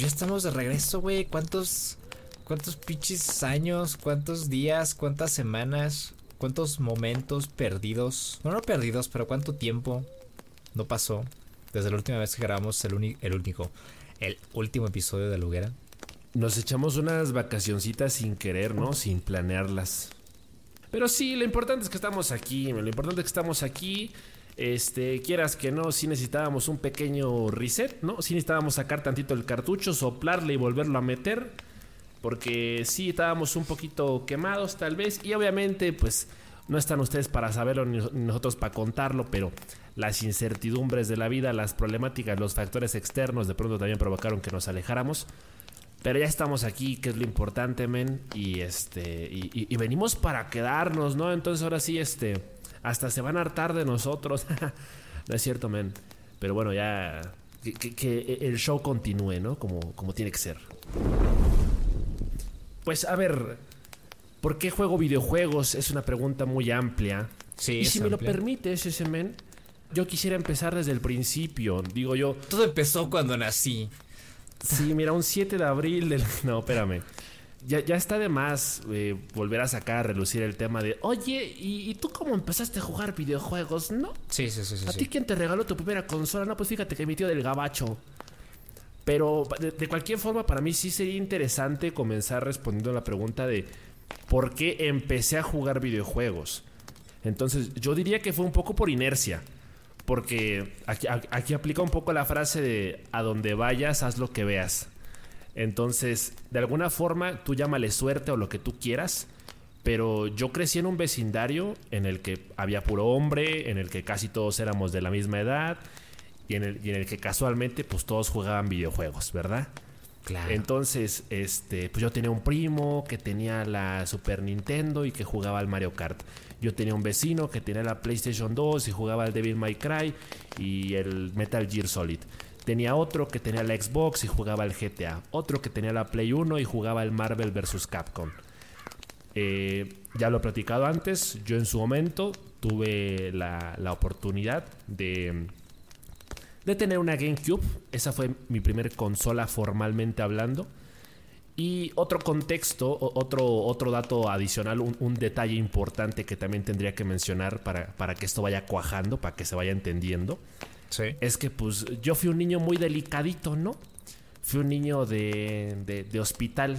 Ya estamos de regreso, güey. ¿Cuántos, cuántos pinches años, cuántos días, cuántas semanas, cuántos momentos perdidos? No, no perdidos, pero cuánto tiempo no pasó desde la última vez que grabamos el, el único, el último episodio de Luguera. Nos echamos unas vacacioncitas sin querer, ¿no? Sin planearlas. Pero sí, lo importante es que estamos aquí. Lo importante es que estamos aquí. Este, quieras que no, si necesitábamos un pequeño reset, ¿no? Si necesitábamos sacar tantito el cartucho, soplarle y volverlo a meter. Porque sí estábamos un poquito quemados, tal vez. Y obviamente, pues, no están ustedes para saberlo ni nosotros para contarlo, pero las incertidumbres de la vida, las problemáticas, los factores externos de pronto también provocaron que nos alejáramos. Pero ya estamos aquí, que es lo importante, men. Y este. Y, venimos para quedarnos, ¿no? Entonces ahora sí, este. Hasta se van a hartar de nosotros. no es cierto, men. Pero bueno, ya. Que, el show continúe, ¿no? Como, como tiene que ser. Pues a ver. ¿Por qué juego videojuegos? Es una pregunta muy amplia. Sí, y si me lo permites, ese men. Yo quisiera empezar desde el principio. Digo yo. Todo empezó cuando nací. Sí, mira, un 7 de abril del... No, espérame. Ya, ya está de más eh, volver a sacar a relucir el tema de, oye, ¿y, tú cómo empezaste a jugar videojuegos? ¿No? Sí, sí, sí. sí ¿A ti quién te regaló tu primera consola? No, pues fíjate que mi tío del gabacho. Pero de, cualquier forma, para mí sí sería interesante comenzar respondiendo a la pregunta de por qué empecé a jugar videojuegos. Entonces, yo diría que fue un poco por inercia. Porque aquí, aplica un poco la frase de a donde vayas, haz lo que veas. Entonces, de alguna forma, tú llámale suerte o lo que tú quieras. Pero yo crecí en un vecindario en el que había puro hombre, en el que casi todos éramos de la misma edad y en el, y en el que casualmente pues todos jugaban videojuegos, ¿verdad? Claro. Entonces, este, pues yo tenía un primo que tenía la Super Nintendo y que jugaba al Mario Kart. Yo tenía un vecino que tenía la PlayStation 2 y jugaba al Devil May Cry y el Metal Gear Solid. Tenía otro que tenía la Xbox y jugaba al GTA. Otro que tenía la Play 1 y jugaba al Marvel vs. Capcom. Eh, ya lo he platicado antes. Yo en su momento tuve la, la oportunidad de, de tener una GameCube. Esa fue mi primer consola formalmente hablando. Y otro contexto, otro, otro dato adicional, un, detalle importante que también tendría que mencionar para, para, que esto vaya cuajando, para que se vaya entendiendo. Sí. Es que pues yo fui un niño muy delicadito, ¿no? Fui un niño de, de, de hospital.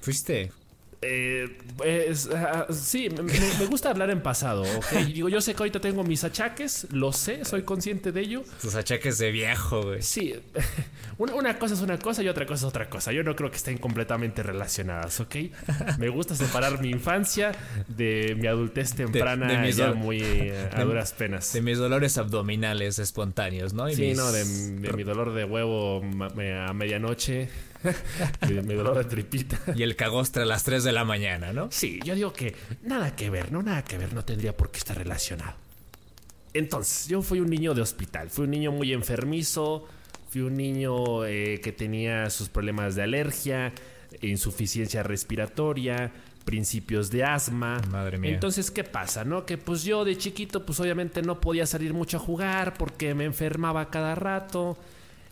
¿Fuiste? Eh, pues, ah, sí, me, gusta hablar en pasado. Digo, yo sé que ahorita tengo mis achaques, lo sé, soy consciente de ello. Tus achaques de viejo, güey. Sí, una, cosa es una cosa y otra cosa es otra cosa. Yo no creo que estén completamente relacionadas, ¿ok? Me gusta separar mi infancia de mi adultez temprana, de, ya muy eh, a duras penas. De mis dolores abdominales espontáneos, ¿no? sí, no, de, mi dolor de huevo a medianoche. Mi dolor de tripita. Y el cagostre a las 3 de la mañana, ¿no? Sí, yo digo que nada que ver, no nada que ver, no tendría por qué estar relacionado. Entonces, yo fui un niño de hospital, fui un niño muy enfermizo, fui un niño eh, que tenía sus problemas de alergia, insuficiencia respiratoria, principios de asma. Madre mía. Entonces, ¿qué pasa? No? Que pues yo de chiquito, pues obviamente no podía salir mucho a jugar porque me enfermaba cada rato.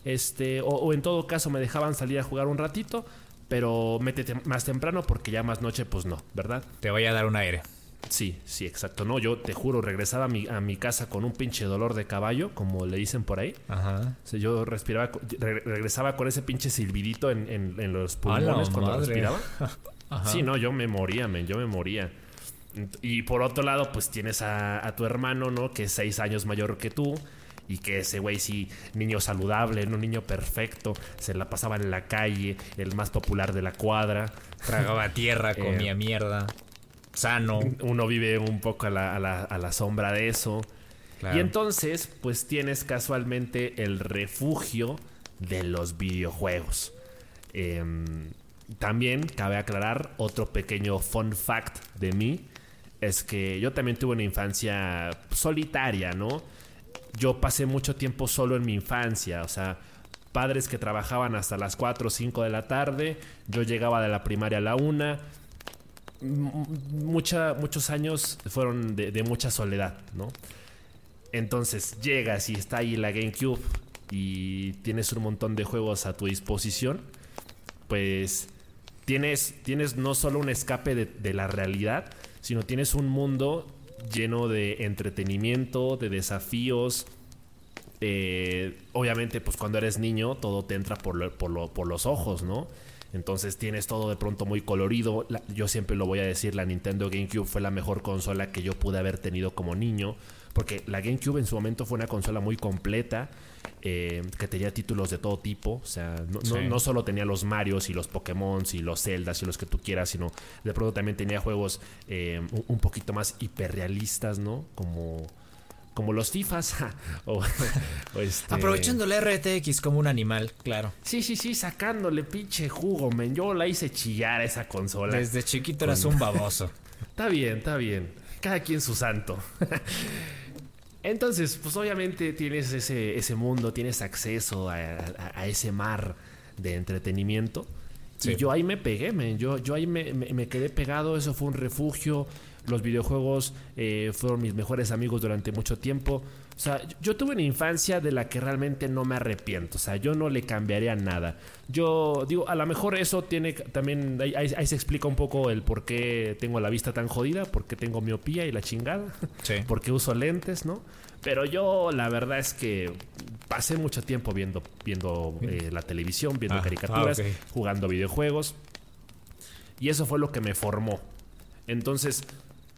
Este, o, en todo caso me dejaban salir a jugar un ratito, pero métete más temprano porque ya más noche, pues no, ¿verdad? Te voy a dar un aire. Sí, sí, exacto. No, yo te juro, regresaba a mi, a mi casa con un pinche dolor de caballo, como le dicen por ahí. Ajá. O yo respiraba, regresaba con ese pinche silbidito en, en, los pulmones cuando respiraba. Sí, no, yo me moría, men, yo me moría. Y por otro lado, pues tienes a, a tu hermano, ¿no? Que es seis años mayor que tú y que ese güey sí, niño saludable, un niño perfecto, se la pasaba en la calle, el más popular de la cuadra. Tragaba tierra, eh, comía mierda, sano. Uno vive un poco a la, sombra de eso. Y entonces, pues tienes casualmente el refugio de los videojuegos. Em, también cabe aclarar otro pequeño fun fact de mí. Es que yo también tuve una infancia solitaria, ¿no? Yo pasé mucho tiempo solo en mi infancia, o sea, padres que trabajaban hasta las 4 o 5 de la tarde, yo llegaba de la primaria a la 1, Mucha, muchos años fueron de, mucha soledad, ¿no? Entonces llegas y está ahí la GameCube y tienes un montón de juegos a tu disposición. pues tienes, tienes no solo un escape de, la realidad, sino tienes un mundo lleno de entretenimiento, de desafíos. Eh, obviamente, pues cuando eres niño, todo te entra por, por, los ojos, ¿no? Entonces tienes todo de pronto muy colorido. yo siempre lo voy a decir, la Nintendo GameCube fue la mejor consola que yo pude haber tenido como niño. Porque la GameCube en su momento fue una consola muy completa. Eh, que tenía títulos de todo tipo. O sea, no, solo tenía los Marios y los Pokémon y los Zeldas y los que tú quieras, sino de pronto también tenía juegos eh, un, poquito más hiperrealistas, ¿no? Como, como los FIFAs. Este Aprovechando la RTX como un animal, claro. Sí, sí, sí, sacándole pinche jugo, men. Yo la hice chillar a esa consola. Desde chiquito eras un baboso. está bien, está bien. Cada quien su santo. Entonces, pues obviamente tienes ese, ese mundo, tienes acceso a, ese mar de entretenimiento. Y yo ahí me pegué, Yo, yo ahí me, quedé pegado, eso fue un refugio. Los videojuegos eh, fueron mis mejores amigos durante mucho tiempo. O sea, yo tuve una infancia de la que realmente no me arrepiento. O sea, yo no le cambiaría nada. Yo digo, a lo mejor eso tiene también. Ahí, se explica un poco el por qué tengo la vista tan jodida, por qué tengo miopía y la chingada. Sí. por qué uso lentes, ¿no? Pero yo la verdad es que pasé mucho tiempo viendo, viendo eh, la televisión, viendo ah, caricaturas, ah, jugando videojuegos. Y eso fue lo que me formó. Entonces,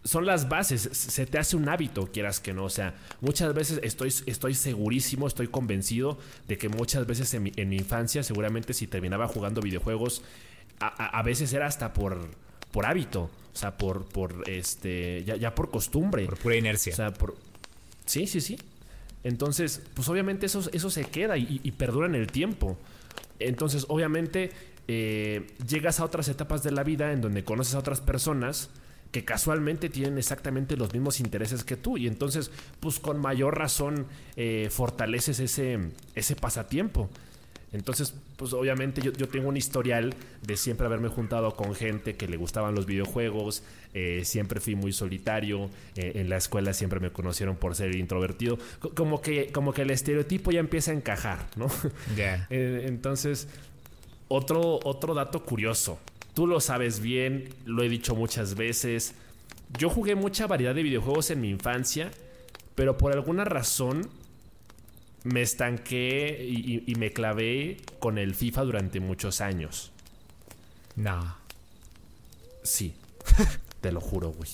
son las bases, se te hace un hábito, quieras que no. O sea, muchas veces estoy, estoy segurísimo, estoy convencido de que muchas veces en mi, infancia, seguramente si terminaba jugando videojuegos, a, veces era hasta por, por hábito. O sea, por, por este, ya, ya por costumbre. Por pura inercia. O sea, por, Sí, sí, sí. Entonces, pues obviamente eso, eso se queda y, perdura en el tiempo. Entonces, obviamente, eh, llegas a otras etapas de la vida en donde conoces a otras personas que casualmente tienen exactamente los mismos intereses que tú y entonces pues con mayor razón eh, fortaleces ese, ese pasatiempo. Entonces, pues obviamente yo, tengo un historial de siempre haberme juntado con gente que le gustaban los videojuegos, eh, siempre fui muy solitario, eh, en la escuela siempre me conocieron por ser introvertido, como que, como que el estereotipo ya empieza a encajar, ¿no? Entonces, otro, otro dato curioso, tú lo sabes bien, lo he dicho muchas veces, yo jugué mucha variedad de videojuegos en mi infancia, pero por alguna razón me estanqué y, me clavé con el FIFA durante muchos años. No. Sí, te lo juro, güey.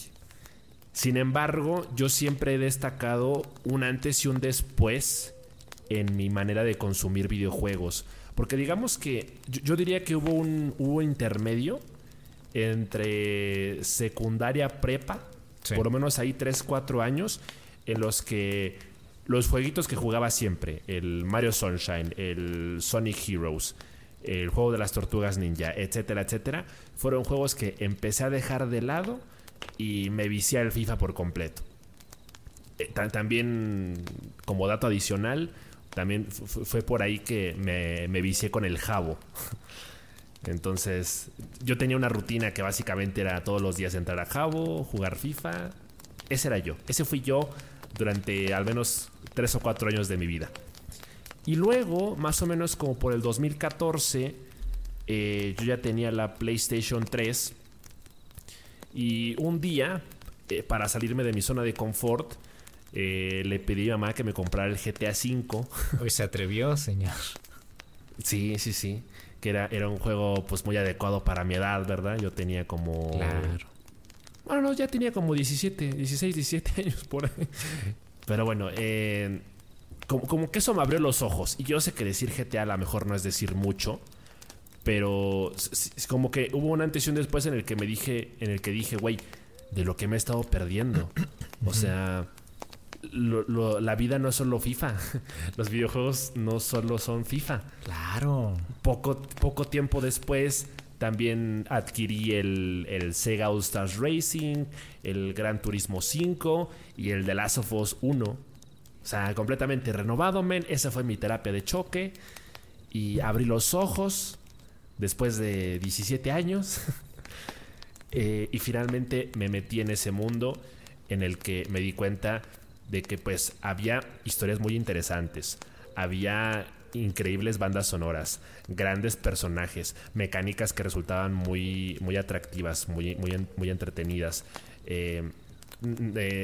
Sin embargo, yo siempre he destacado un antes y un después en mi manera de consumir videojuegos. Porque digamos que yo, diría que hubo un hubo intermedio entre secundaria prepa, por lo menos ahí 3, 4 años, en los que los jueguitos que jugaba siempre, el Mario Sunshine, el Sonic Heroes, el juego de las tortugas ninja, etcétera, etcétera, fueron juegos que empecé a dejar de lado y me vicié al FIFA por completo. Eh, también, como dato adicional, también fue por ahí que me, me vicié con el Jabo. Entonces, yo tenía una rutina que básicamente era todos los días entrar a Jabo, jugar FIFA. Ese era yo. Ese fui yo durante al menos tres o cuatro años de mi vida. Y luego, más o menos como por el 2014, eh, yo ya tenía la PlayStation 3. Y un día, eh, para salirme de mi zona de confort, eh, le pedí a mamá que me comprara el GTA V. Hoy se atrevió, señor. Sí, sí, sí. Que era, era un juego pues muy adecuado para mi edad, ¿verdad? Yo tenía como... Claro. Bueno, no, ya tenía como 17, 16, 17 años por ahí. Pero bueno, eh, como, que eso me abrió los ojos. Y yo sé que decir GTA a lo mejor no es decir mucho. Pero como que hubo una antes y un después en el que me dije, en el que dije, güey, de lo que me he estado perdiendo. O sea, la vida no es solo FIFA. Los videojuegos no solo son FIFA. Claro. Poco, poco tiempo después también adquirí el, Sega All Stars Racing, el Gran Turismo 5 y el The Last of Us 1. O sea, completamente renovado, men. Esa fue mi terapia de choque. Y abrí los ojos después de 17 años. Eh, y finalmente me metí en ese mundo en el que me di cuenta de que pues había historias muy interesantes. Había increíbles bandas sonoras, grandes personajes, mecánicas que resultaban muy, muy atractivas, muy, muy, muy entretenidas. Eh,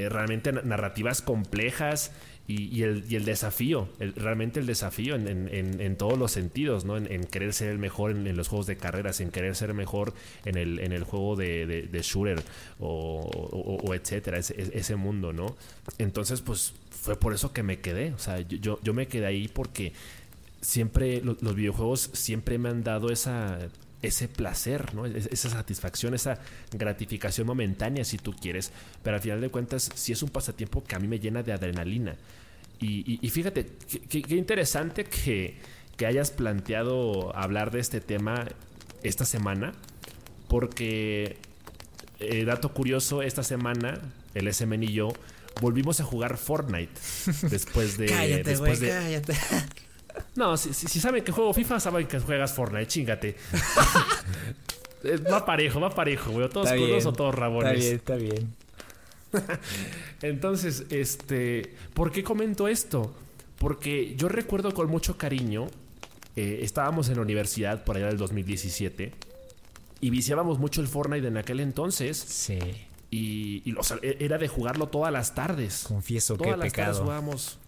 realmente narrativas complejas y, el, desafío, realmente el desafío en, todos los sentidos, ¿no? En, querer ser el mejor en, los juegos de carreras, en querer ser mejor en el, juego de, shooter o, etcétera, ese, mundo, ¿no? Entonces, pues fue por eso que me quedé, o sea, yo me quedé ahí porque siempre los videojuegos siempre me han dado esa ese placer, ¿no? esa satisfacción, esa gratificación momentánea si tú quieres, pero al final de cuentas sí es un pasatiempo que a mí me llena de adrenalina. Y, fíjate, qué interesante que, que, hayas planteado hablar de este tema esta semana, porque, eh, dato curioso, esta semana el SMN y yo volvimos a jugar Fortnite después de... cállate, después de, cállate. No, si, saben que juego FIFA, saben que juegas Fortnite, chingate. va parejo, va parejo, güey. Todos curdos o todos rabones. Está bien, está bien. Entonces, este, ¿por qué comento esto? Porque yo recuerdo con mucho cariño, eh, estábamos en la universidad por allá del 2017 y viciábamos mucho el Fortnite en aquel entonces. Sí. Y, e, era de jugarlo todas las tardes. Confieso que las pecado. tardes jugábamos.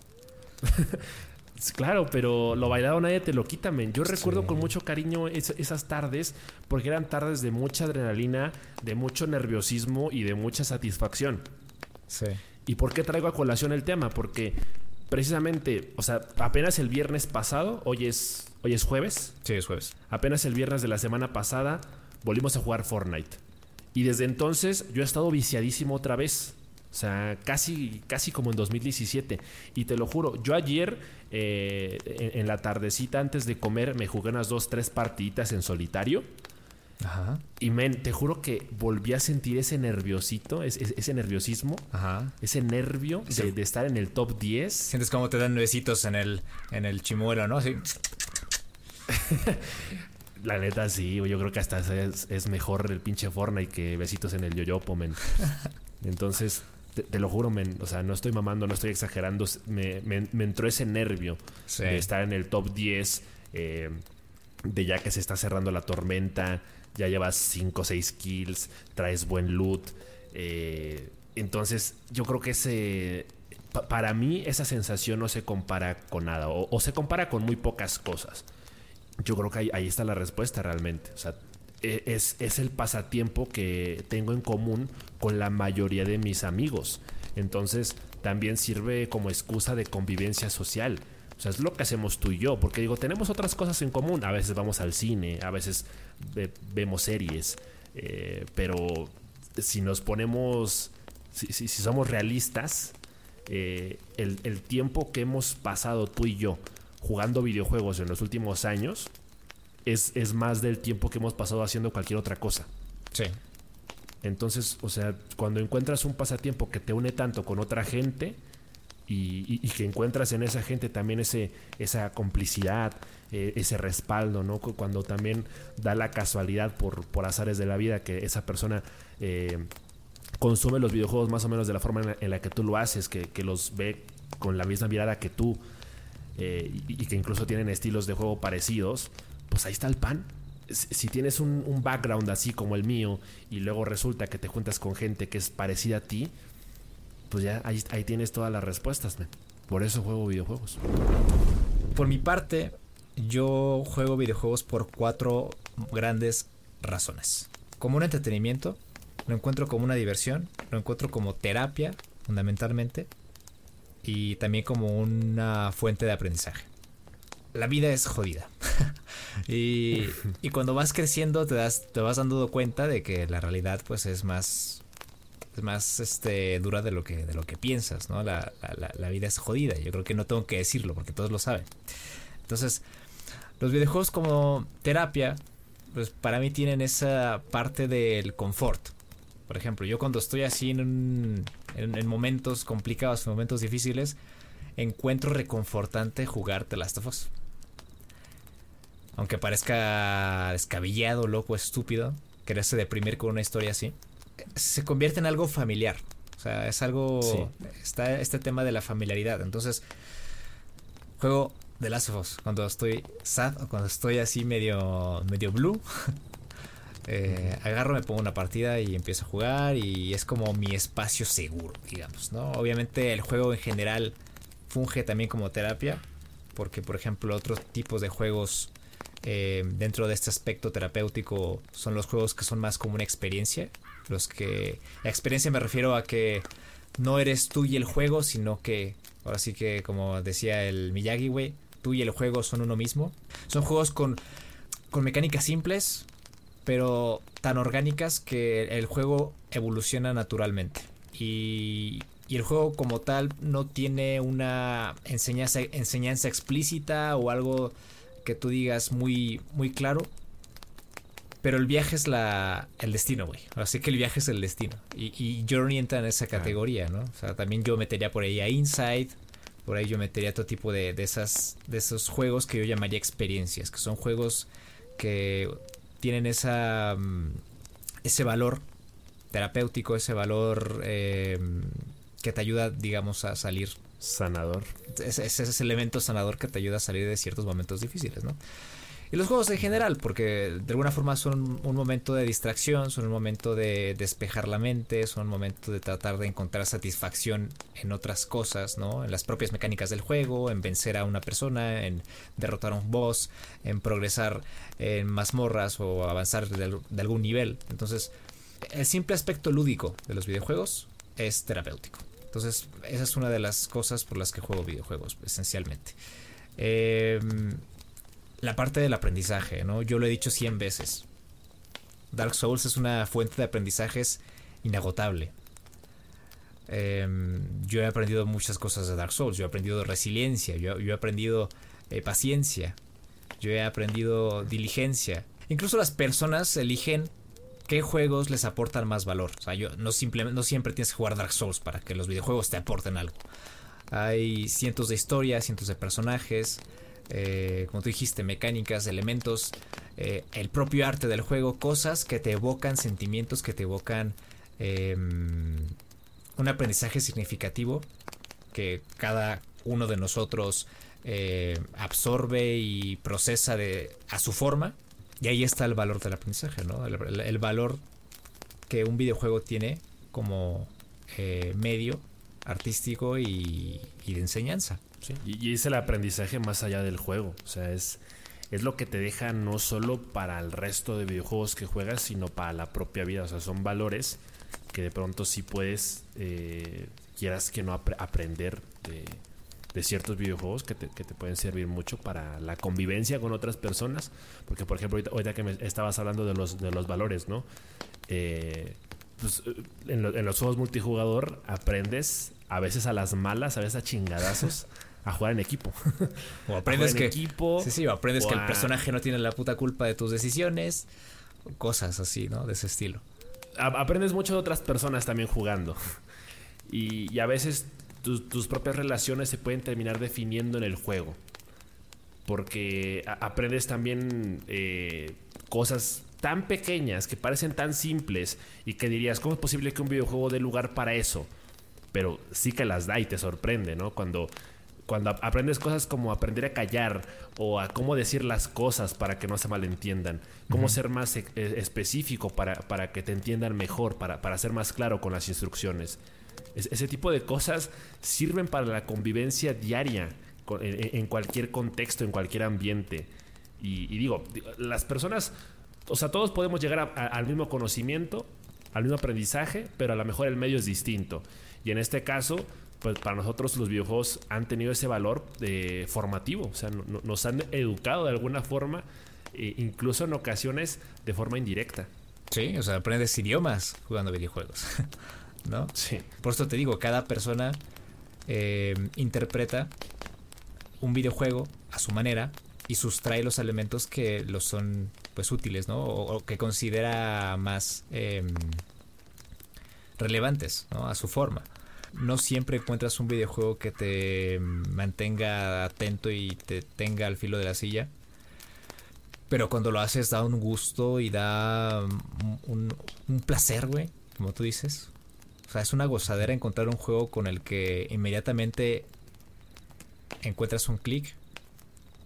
Claro, pero lo bailado nadie te lo quita, men. Yo recuerdo con mucho cariño esas tardes porque eran tardes de mucha adrenalina, de mucho nerviosismo y de mucha satisfacción. Sí. ¿Y por qué traigo a colación el tema? Porque precisamente, o sea, apenas el viernes pasado, hoy es, hoy es jueves. Sí, es jueves. Apenas el viernes de la semana pasada volvimos a jugar Fortnite. Y desde entonces yo he estado viciadísimo otra vez. O sea, casi, casi como en 2017. Y te lo juro, yo ayer, eh, en, la tardecita antes de comer, me jugué unas dos, tres partiditas en solitario. Ajá. Y men, te juro que volví a sentir ese nerviosito, ese, nerviosismo, Ajá. ese nervio de, estar en el top 10. Sientes como te dan nuecitos en el, en el chimuelo, ¿no? Sí. La neta, sí, yo creo que hasta es, mejor el pinche Fortnite que besitos en el yoyopo, men. Entonces, te, lo juro, o sea, no estoy mamando, no estoy exagerando. Me, entró ese nervio de estar en el top 10, eh, de ya que se está cerrando la tormenta, ya llevas 5 o 6 kills, traes buen loot. Eh, entonces, yo creo que ese. para mí, esa sensación no se compara con nada, o, se compara con muy pocas cosas. Yo creo que ahí, ahí está la respuesta realmente. O sea, es, es, el pasatiempo que tengo en común con la mayoría de mis amigos. Entonces también sirve como excusa de convivencia social. O sea, es lo que hacemos tú y yo, porque digo, tenemos otras cosas en común. A veces vamos al cine, a veces vemos series, eh, pero si nos ponemos, si, somos realistas, eh, el, el tiempo que hemos pasado tú y yo jugando videojuegos en los últimos años es, más del tiempo que hemos pasado haciendo cualquier otra cosa. Sí. Entonces, o sea, cuando encuentras un pasatiempo que te une tanto con otra gente y, que encuentras en esa gente también ese, esa complicidad, eh, ese respaldo, ¿no? Cuando también da la casualidad por, por azares de la vida que esa persona eh, consume los videojuegos más o menos de la forma en la, que tú lo haces, que, los ve con la misma mirada que tú eh, y que incluso tienen estilos de juego parecidos, pues ahí está el pan. Si tienes un, background así como el mío y luego resulta que te juntas con gente que es parecida a ti, pues ya ahí, tienes todas las respuestas. Por eso juego videojuegos. Por mi parte, yo juego videojuegos por cuatro grandes razones. Como un entretenimiento, lo encuentro como una diversión, lo encuentro como terapia, fundamentalmente, y también como una fuente de aprendizaje. La vida es jodida. y, cuando vas creciendo te, das, te vas dando cuenta de que la realidad pues es más es más este dura de lo que de lo que piensas no la, vida es jodida. Yo creo que no tengo que decirlo porque todos lo saben. Entonces los videojuegos como terapia pues para mí tienen esa parte del confort. Por ejemplo yo cuando estoy así en, en, momentos complicados en momentos difíciles encuentro reconfortante jugar The Last of Us aunque parezca descabellado, loco, estúpido, quererse deprimir con una historia así, se convierte en algo familiar. O sea, es algo... Está este tema de la familiaridad. Entonces, juego The Last of Us. Cuando estoy sad o cuando estoy así medio, medio blue. Eh, agarro, me pongo una partida y empiezo a jugar y es como mi espacio seguro, digamos, ¿no? Obviamente el juego en general funge también como terapia, porque por ejemplo otros tipos de juegos eh, dentro de este aspecto terapéutico son los juegos que son más como una experiencia, los que la experiencia me refiero a que no eres tú y el juego, sino que ahora sí que como decía el Miyagi, güey, tú y el juego son uno mismo. Son juegos con con mecánicas simples, pero tan orgánicas que el juego evoluciona naturalmente. Y, y, el juego como tal no tiene una enseñanza, enseñanza explícita o algo que tú digas muy, muy claro. Pero el viaje es la, el destino, güey. Así que el viaje es el destino. Y, y Journey entra en esa categoría, ¿no? O sea, también yo metería por ahí a Inside. Por ahí yo metería todo tipo de, de, esas, de esos juegos que yo llamaría experiencias. Que son juegos que tienen esa, mm, ese valor terapéutico, ese valor eh, que te ayuda, digamos, a salir. Sanador. Ese, ese elemento sanador que te ayuda a salir de ciertos momentos difíciles, ¿no? Y los juegos en general, porque de alguna forma son un momento de distracción, son un momento de despejar la mente, son un momento de tratar de encontrar satisfacción en otras cosas, ¿no? En las propias mecánicas del juego, en vencer a una persona, en derrotar a un boss, en progresar en mazmorras o avanzar de algún nivel. Entonces, el simple aspecto lúdico de los videojuegos es terapéutico. Entonces, esa es una de las cosas por las que juego videojuegos, esencialmente. Eh, la parte del aprendizaje, ¿no? Yo lo he dicho 100 veces. Dark Souls es una fuente de aprendizajes inagotable. Eh, yo he aprendido muchas cosas de Dark Souls. Yo he aprendido resiliencia, yo, he aprendido paciencia, yo he aprendido diligencia. Incluso las personas eligen qué juegos les aportan más valor. O sea, yo no, no siempre tienes que jugar Dark Souls para que los videojuegos te aporten algo. Hay cientos de historias, cientos de personajes, eh, como tú dijiste, mecánicas, elementos, eh, el propio arte del juego, cosas que te evocan sentimientos, que te evocan eh, un aprendizaje significativo que cada uno de nosotros eh, absorbe y procesa de, a su forma. Y ahí está el valor del aprendizaje, ¿no? El, valor que un videojuego tiene como eh, medio artístico y, y de enseñanza. Y, es el aprendizaje más allá del juego. O sea, es, es lo que te deja no solo para el resto de videojuegos que juegas, sino para la propia vida. O sea, son valores que de pronto sí puedes, eh, quieras que no ap aprender de, de, ciertos videojuegos que te, que te, pueden servir mucho para la convivencia con otras personas. Porque, por ejemplo, ahorita, ahorita que me estabas hablando de los, de los valores, ¿no? Eh, pues, en, lo, en, los juegos multijugador aprendes a veces a las malas, a veces a chingadazos. a jugar en equipo. O aprendes que equipo. Sí, sí, o aprendes o que a... el personaje no tiene la puta culpa de tus decisiones. Cosas así, ¿no? De ese estilo. A aprendes mucho de otras personas también jugando. Y, y a veces tu, tus propias relaciones se pueden terminar definiendo en el juego. Porque aprendes también eh, cosas tan pequeñas que parecen tan simples y que dirías, ¿cómo es posible que un videojuego dé lugar para eso? Pero sí que las da y te sorprende, ¿no? Cuando cuando aprendes cosas como aprender a callar o a cómo decir las cosas para que no se malentiendan, cómo uh -huh. ser más e específico para, para, que te entiendan mejor, para, para, ser más claro con las instrucciones. Es, ese tipo de cosas sirven para la convivencia diaria en, cualquier contexto, en cualquier ambiente. Y, digo, las personas, o sea, todos podemos llegar al mismo conocimiento, al mismo aprendizaje, pero a lo mejor el medio es distinto. Y en este caso, pues para nosotros los videojuegos han tenido ese valor eh, formativo, o sea, no, nos han educado de alguna forma, eh, incluso en ocasiones de forma indirecta. Sí, o sea, aprendes idiomas jugando videojuegos, ¿no? Sí. Por eso te digo, cada persona eh, interpreta un videojuego a su manera y sustrae los elementos que los son pues útiles, ¿no? O, o que considera más eh, relevantes, ¿no? A su forma no siempre encuentras un videojuego que te mantenga atento y te tenga al filo de la silla. Pero cuando lo haces da un gusto y da un, un placer, güey, como tú dices. Sea, es una gozadera encontrar un juego con el que inmediatamente encuentras un clic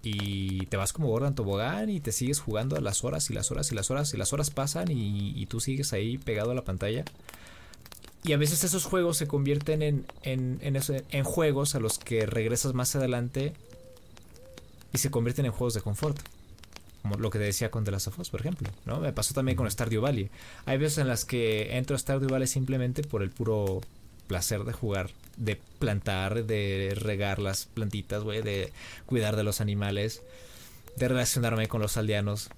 y te vas como gordo en tobogán y te sigues jugando a las horas y las horas y las horas y las horas pasan y, tú sigues ahí pegado a la pantalla. Y a veces esos juegos se convierten en, en, en, juegos a los que regresas más adelante y se convierten en juegos de confort. Como lo que decía con The Last of Us, por ejemplo. ¿no? Me pasó también con Stardew Valley. Hay veces en las que entro a Stardew Valley simplemente por el puro placer de jugar, de plantar, de regar las plantitas, güey, de cuidar de los animales, de relacionarme con los aldeanos.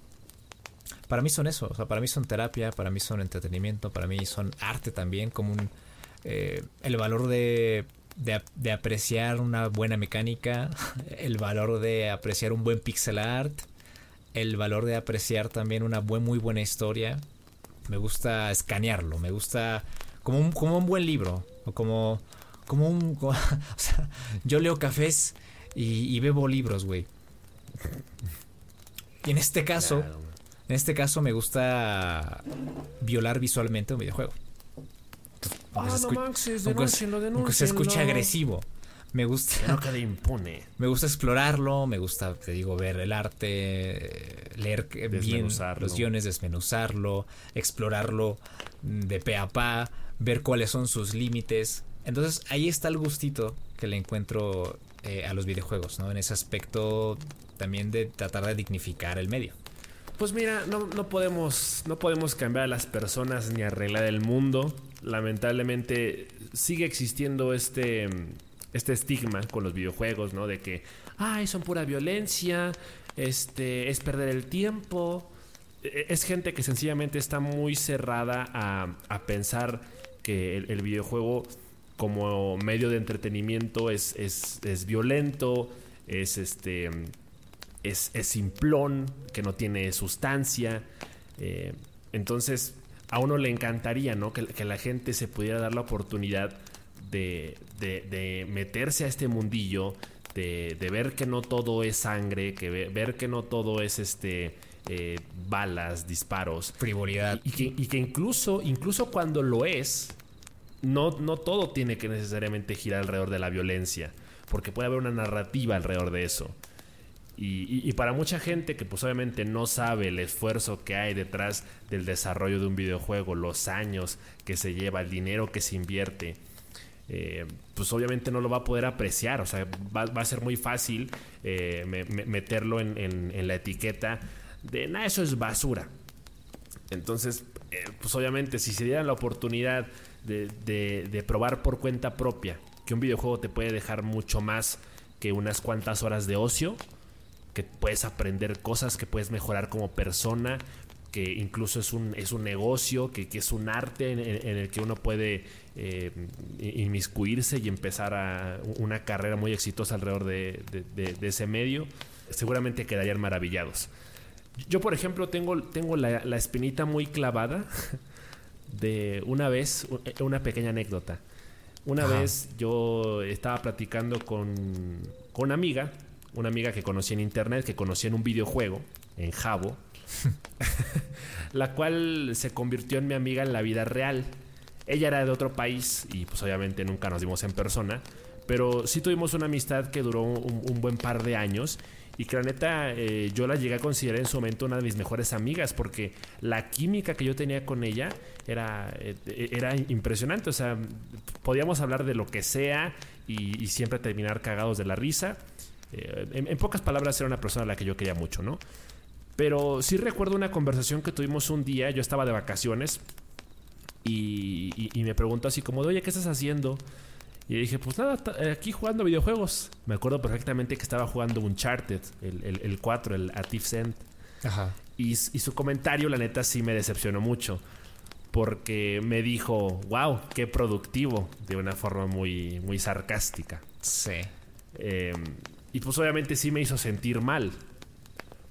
Para mí son eso, o sea, para mí son terapia, para mí son entretenimiento, para mí son arte también, como un... Eh, el valor de, de, apreciar una buena mecánica, el valor de apreciar un buen pixel art, el valor de apreciar también una buen, muy buena historia. Me gusta escanearlo, me gusta como un, como un buen libro como, como un... o sea, yo leo cafés y, bebo libros, güey. Y en este caso, en este caso me gusta violar visualmente un videojuego. Ah, no se escucha agresivo. Me gusta. No impune. Me gusta explorarlo, me gusta, te digo, ver el arte, leer bien los guiones, desmenuzarlo, explorarlo de pe a pa, ver cuáles son sus límites. Entonces ahí está el gustito que le encuentro eh, a los videojuegos, ¿no? En ese aspecto también de tratar de dignificar el medio. Pues mira, no, no, podemos, no podemos cambiar a las personas ni arreglar el mundo. Lamentablemente sigue existiendo este, este estigma con los videojuegos, ¿no? De que, ay, son pura violencia, este, es perder el tiempo. E, es gente que sencillamente está muy cerrada a, a pensar que el, videojuego como medio de entretenimiento es, es, violento, es este es, simplón, que no tiene sustancia. Eh, entonces, a uno le encantaría, ¿no? Que, la gente se pudiera dar la oportunidad de, de, meterse a este mundillo, de, ver que no todo es sangre, que ver que no todo es este. Eh, balas, disparos. Frivolidad. Y, que, y que, incluso, incluso cuando lo es, no, no todo tiene que necesariamente girar alrededor de la violencia, porque puede haber una narrativa alrededor de eso. Y, para mucha gente que pues obviamente no sabe el esfuerzo que hay detrás del desarrollo de un videojuego, los años que se lleva, el dinero que se invierte, eh, pues obviamente no lo va a poder apreciar. O sea, va, a ser muy fácil eh, meterlo en, la etiqueta de, nada, eso es basura. Entonces, eh, pues obviamente si se dieran la oportunidad de, probar por cuenta propia que un videojuego te puede dejar mucho más que unas cuantas horas de ocio, que puedes aprender cosas, que puedes mejorar como persona, que incluso es un, es un negocio, que, es un arte en, el que uno puede eh, inmiscuirse y empezar a una carrera muy exitosa alrededor de, ese medio, seguramente quedarían maravillados. Yo, por ejemplo, tengo, tengo la, la espinita muy clavada de una vez, eh, una pequeña anécdota. Una vez yo estaba platicando con, con una amiga, una amiga que conocí en internet, que conocí en un videojuego, en Jabo, la cual se convirtió en mi amiga en la vida real. Ella era de otro país y pues obviamente nunca nos vimos en persona, pero sí tuvimos una amistad que duró un buen par de años y que la neta eh, yo la llegué a considerar en su momento una de mis mejores amigas porque la química que yo tenía con ella era, eh, era impresionante. O sea, podíamos hablar de lo que sea y, siempre terminar cagados de la risa. Eh, en, pocas palabras era una persona a la que yo quería mucho, ¿no? Pero sí recuerdo una conversación que tuvimos un día, yo estaba de vacaciones y, y me preguntó así como, oye, ¿qué estás haciendo? Y dije, pues nada, aquí jugando videojuegos. Me acuerdo perfectamente que estaba jugando Uncharted, el, el, el 4, el A End. Ajá. Y, su comentario, la neta, sí me decepcionó mucho. Porque me dijo, wow, qué productivo, de una forma muy, muy sarcástica. Sí. Em, y pues obviamente sí me hizo sentir mal.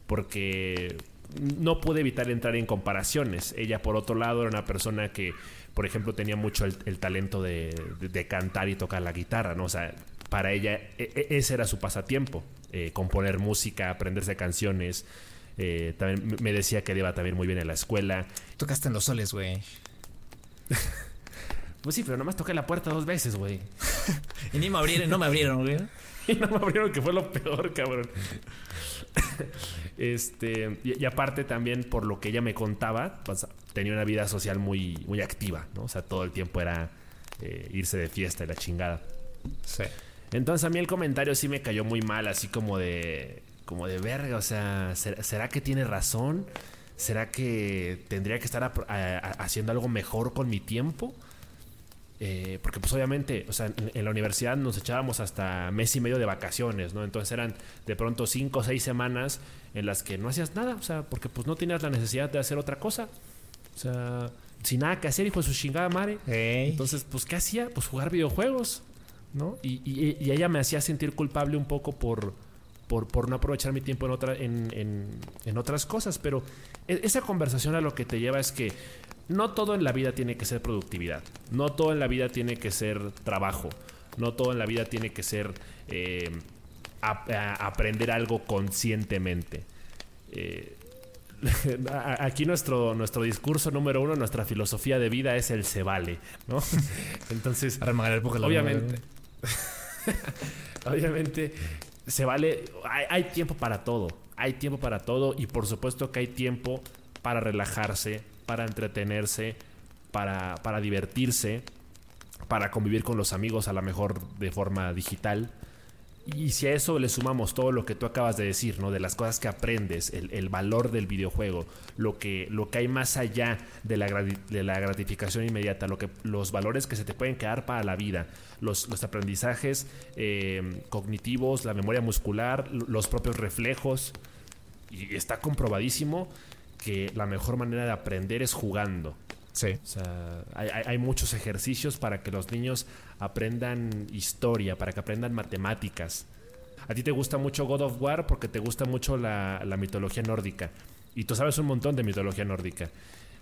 Porque no pude evitar entrar en comparaciones. Ella, por otro lado, era una persona que por ejemplo, tenía mucho el, talento de, cantar y tocar la guitarra, ¿no? O sea, para ella e, e, ese era su pasatiempo, eh, componer música, aprenderse canciones. Eh, también me decía que le iba también muy bien en la escuela. Tocaste en los soles, güey. pues sí, pero nomás toqué la puerta dos veces, güey. y ni me abrieron, no me abrieron, güey. y no me abrieron, que fue lo peor, cabrón. este, y, aparte también por lo que ella me contaba, pues, tenía una vida social muy, muy activa, ¿no? O sea, todo el tiempo era eh, irse de fiesta y la chingada. Sí. Entonces a mí el comentario sí me cayó muy mal, así como de, como de verga, o sea, ¿será, que tiene razón? ¿Será que tendría que estar haciendo algo mejor con mi tiempo? Eh, porque pues obviamente, o sea, en, la universidad nos echábamos hasta mes y medio de vacaciones, ¿no? Entonces eran de pronto cinco o seis semanas en las que no hacías nada, o sea, porque pues no tenías la necesidad de hacer otra cosa. O sea, sin nada que hacer, hijo de su chingada madre. Entonces, pues, ¿qué hacía? Pues jugar videojuegos, ¿no? Y, y, ella me hacía sentir culpable un poco por, por, por no aprovechar mi tiempo en, otra, en, en, en otras cosas. Pero e, esa conversación a lo que te lleva es que no todo en la vida tiene que ser productividad, no todo en la vida tiene que ser trabajo, no todo en la vida tiene que ser eh, aprender algo conscientemente. Eh, aquí nuestro, nuestro discurso número uno, nuestra filosofía de vida es el se vale, ¿no? Entonces, obviamente, obviamente, se vale, hay tiempo para todo, hay tiempo para todo y por supuesto que hay tiempo para relajarse, para entretenerse, para, para divertirse, para convivir con los amigos a lo mejor de forma digital. Y si a eso le sumamos todo lo que tú acabas de decir, ¿no? De las cosas que aprendes, el, valor del videojuego, lo que, lo que hay más allá de la, de la gratificación inmediata, lo que, los valores que se te pueden quedar para la vida, los, los aprendizajes eh, cognitivos, la memoria muscular, los propios reflejos. Y está comprobadísimo que la mejor manera de aprender es jugando. Sí. O sea, hay, muchos ejercicios para que los niños aprendan historia, para que aprendan matemáticas. A ti te gusta mucho God of War porque te gusta mucho la, mitología nórdica. Y tú sabes un montón de mitología nórdica.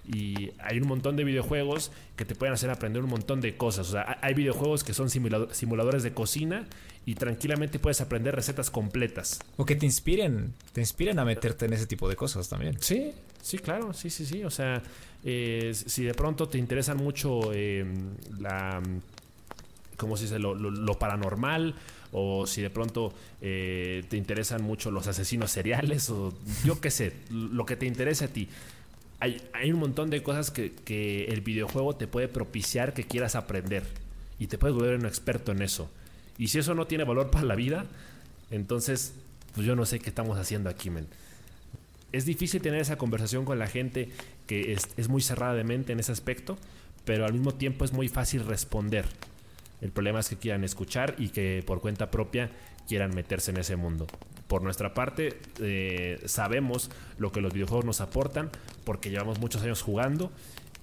Y hay un montón de videojuegos que te pueden hacer aprender un montón de cosas. O sea, hay videojuegos que son simuladores de cocina y tranquilamente puedes aprender recetas completas. O que te inspiren, te inspiren a meterte en ese tipo de cosas también. Sí, Sí, claro, sí, sí, sí. O sea, eh, si de pronto te interesan mucho eh, la, ¿cómo se dice? Lo, paranormal, o si de pronto eh, te interesan mucho los asesinos seriales, o yo qué sé, lo que te interese a ti. Hay, un montón de cosas que, que, el videojuego te puede propiciar que quieras aprender y te puedes volver un experto en eso. Y si eso no tiene valor para la vida, entonces, pues yo no sé qué estamos haciendo aquí, men es difícil tener esa conversación con la gente que es, muy cerrada de mente en ese aspecto, pero al mismo tiempo es muy fácil responder. El problema es que quieran escuchar y que por cuenta propia quieran meterse en ese mundo. Por nuestra parte, eh, sabemos lo que los videojuegos nos aportan porque llevamos muchos años jugando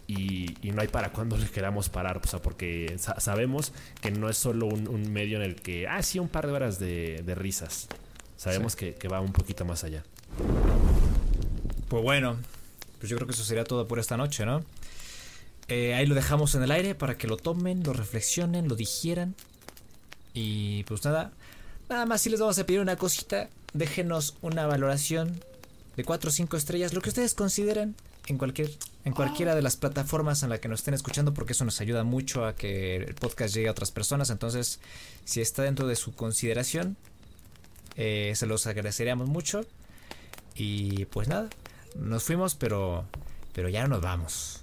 y, no hay para cuándo les queramos parar, o sea, porque sabemos que no es solo un, medio en el que, ah, sí, un par de horas de, risas. Sabemos que, que va un poquito más allá. Pues bueno, pues yo creo que eso sería todo por esta noche, ¿no? Eh, ahí lo dejamos en el aire para que lo tomen, lo reflexionen, lo digieran. Y pues nada, nada más si les vamos a pedir una cosita, déjenos una valoración de 4 o 5 estrellas, lo que ustedes consideren en cualquier en cualquiera de las plataformas en la que nos estén escuchando porque eso nos ayuda mucho a que el podcast llegue a otras personas entonces si está dentro de su consideración eh, se los agradeceríamos mucho y pues nada nos fuimos, pero, pero ya no nos vamos.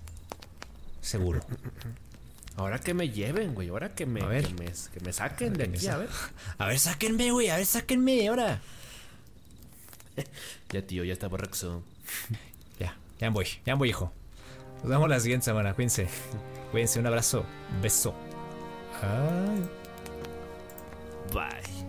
Seguro. Ahora que me lleven, güey. Ahora que me, que me, que me saquen de aquí, a ver. A ver, sáquenme, güey. A ver, sáquenme ahora. ya, tío, ya está borraxo. ya, ya voy. Ya voy, hijo. Nos vemos la siguiente semana. Cuídense. Cuídense. Un abrazo. Beso. Bye.